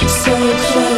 you so close.